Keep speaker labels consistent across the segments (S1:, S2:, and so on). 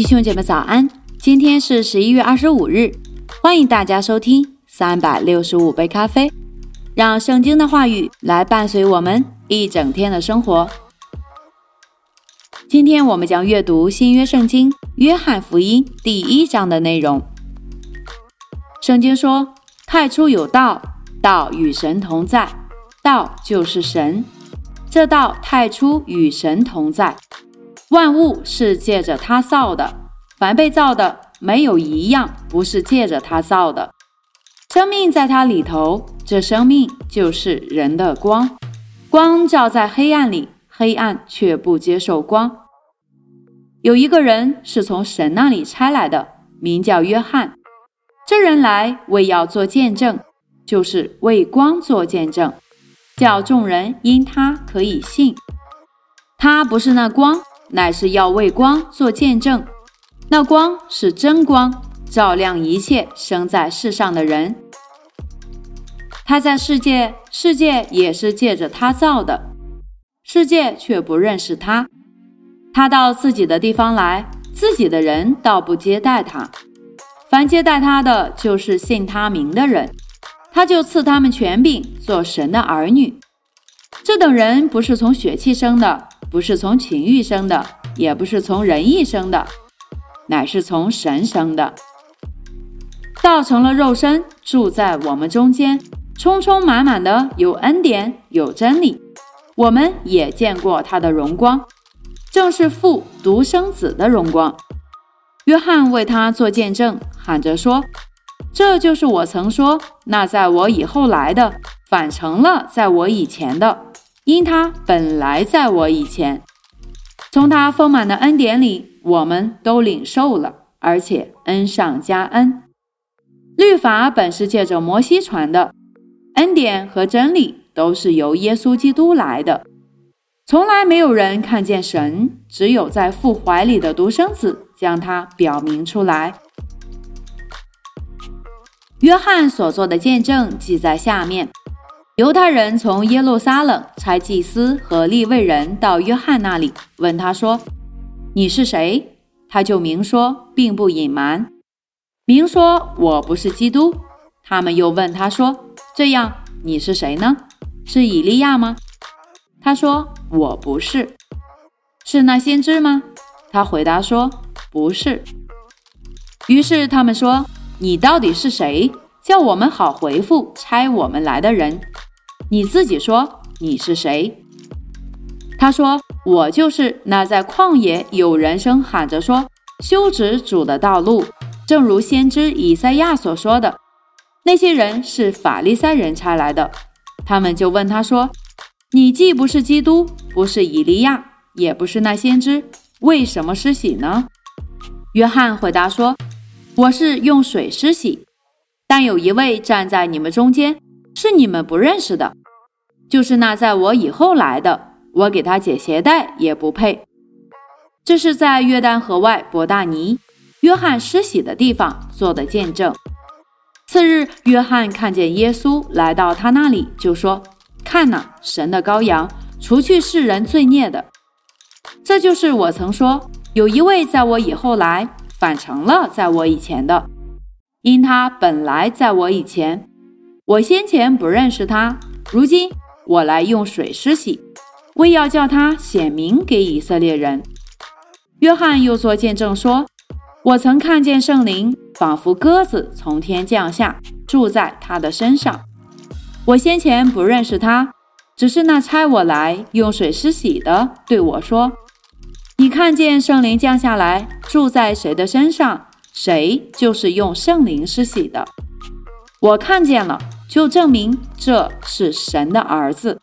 S1: 弟兄姐妹早安，今天是十一月二十五日，欢迎大家收听三百六十五杯咖啡，让圣经的话语来伴随我们一整天的生活。今天我们将阅读新约圣经约翰福音第一章的内容。圣经说：“太初有道，道与神同在，道就是神。这道太初与神同在。”万物是借着他造的，凡被造的，没有一样不是借着他造的。生命在他里头，这生命就是人的光。光照在黑暗里，黑暗却不接受光。有一个人是从神那里差来的，名叫约翰。这人来为要做见证，就是为光做见证，叫众人因他可以信。他不是那光。乃是要为光做见证，那光是真光，照亮一切生在世上的人。他在世界，世界也是借着他造的，世界却不认识他。他到自己的地方来，自己的人倒不接待他。凡接待他的，就是信他名的人，他就赐他们权柄，做神的儿女。这等人不是从血气生的。不是从情欲生的，也不是从仁义生的，乃是从神生的。道成了肉身，住在我们中间，充充满满的有恩典，有真理。我们也见过他的荣光，正是父独生子的荣光。约翰为他做见证，喊着说：“这就是我曾说，那在我以后来的，反成了在我以前的。”因他本来在我以前，从他丰满的恩典里，我们都领受了，而且恩上加恩。律法本是借着摩西传的，恩典和真理都是由耶稣基督来的。从来没有人看见神，只有在父怀里的独生子将他表明出来。约翰所做的见证记在下面。犹太人从耶路撒冷差祭司和利未人到约翰那里，问他说：“你是谁？”他就明说，并不隐瞒，明说：“我不是基督。”他们又问他说：“这样，你是谁呢？是以利亚吗？”他说：“我不是。”是那先知吗？他回答说：“不是。”于是他们说：“你到底是谁？叫我们好回复差我们来的人。”你自己说你是谁？他说：“我就是那在旷野有人声喊着说修直主的道路，正如先知以赛亚所说的。那些人是法利赛人差来的，他们就问他说：‘你既不是基督，不是以利亚，也不是那先知，为什么施洗呢？’约翰回答说：‘我是用水施洗，但有一位站在你们中间，是你们不认识的。’”就是那在我以后来的，我给他解鞋带也不配。这是在约旦河外伯大尼约翰施洗的地方做的见证。次日，约翰看见耶稣来到他那里，就说：“看哪，神的羔羊，除去世人罪孽的。这就是我曾说，有一位在我以后来，反成了在我以前的，因他本来在我以前，我先前不认识他，如今。”我来用水施洗，为要叫他显明给以色列人。约翰又作见证说：“我曾看见圣灵仿佛鸽子从天降下，住在他的身上。我先前不认识他，只是那差我来用水施洗的对我说：‘你看见圣灵降下来住在谁的身上，谁就是用圣灵施洗的。’我看见了。”就证明这是神的儿子。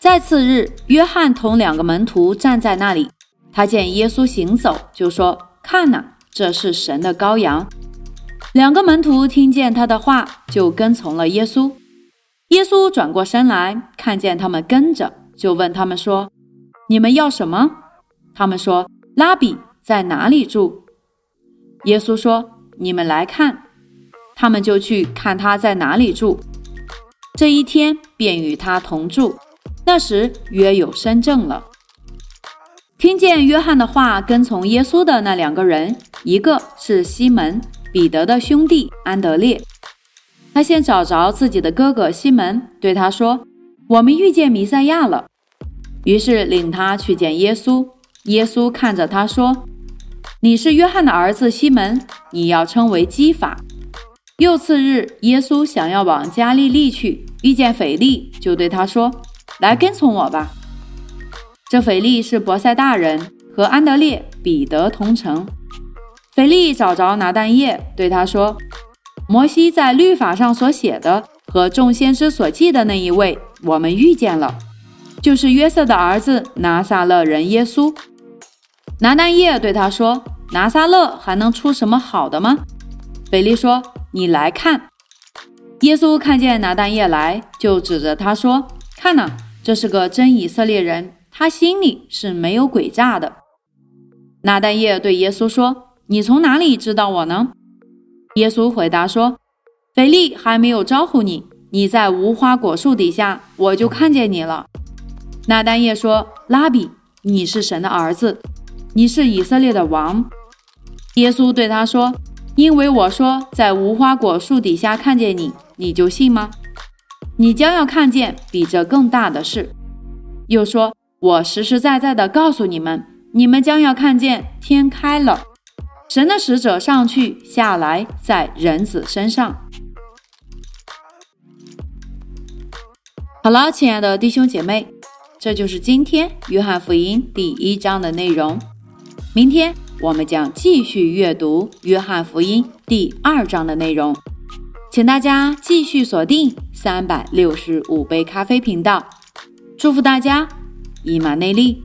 S1: 在次日，约翰同两个门徒站在那里，他见耶稣行走，就说：“看哪，这是神的羔羊。”两个门徒听见他的话，就跟从了耶稣。耶稣转过身来，看见他们跟着，就问他们说：“你们要什么？”他们说：“拉比在哪里住？”耶稣说：“你们来看。”他们就去看他在哪里住，这一天便与他同住。那时约有深正了。听见约翰的话，跟从耶稣的那两个人，一个是西门彼得的兄弟安德烈。他先找着自己的哥哥西门，对他说：“我们遇见弥赛亚了。”于是领他去见耶稣。耶稣看着他说：“你是约翰的儿子西门，你要称为基法。”又次日，耶稣想要往加利利去，遇见腓力，就对他说：“来跟从我吧。”这腓力是伯赛大人，和安德烈、彼得同城。腓力找着拿但业，对他说：“摩西在律法上所写的和众先知所记的那一位，我们遇见了，就是约瑟的儿子拿撒勒人耶稣。”拿但业对他说：“拿撒勒还能出什么好的吗？”腓力说：“你来看。”耶稣看见拿但业来，就指着他说：“看呐，这是个真以色列人。”他心里是没有诡诈的。拿但业对耶稣说：“你从哪里知道我呢？”耶稣回答说：“腓力还没有招呼你，你在无花果树底下，我就看见你了。”拿但业说：“拉比，你是神的儿子，你是以色列的王。”耶稣对他说：“因为我说在无花果树底下看见你，你就信吗？你将要看见比这更大的事。”又说。我实实在在的告诉你们，你们将要看见天开了，神的使者上去下来，在人子身上。好了，亲爱的弟兄姐妹，这就是今天约翰福音第一章的内容。明天我们将继续阅读约翰福音第二章的内容，请大家继续锁定三百六十五杯咖啡频道。祝福大家！伊玛内利。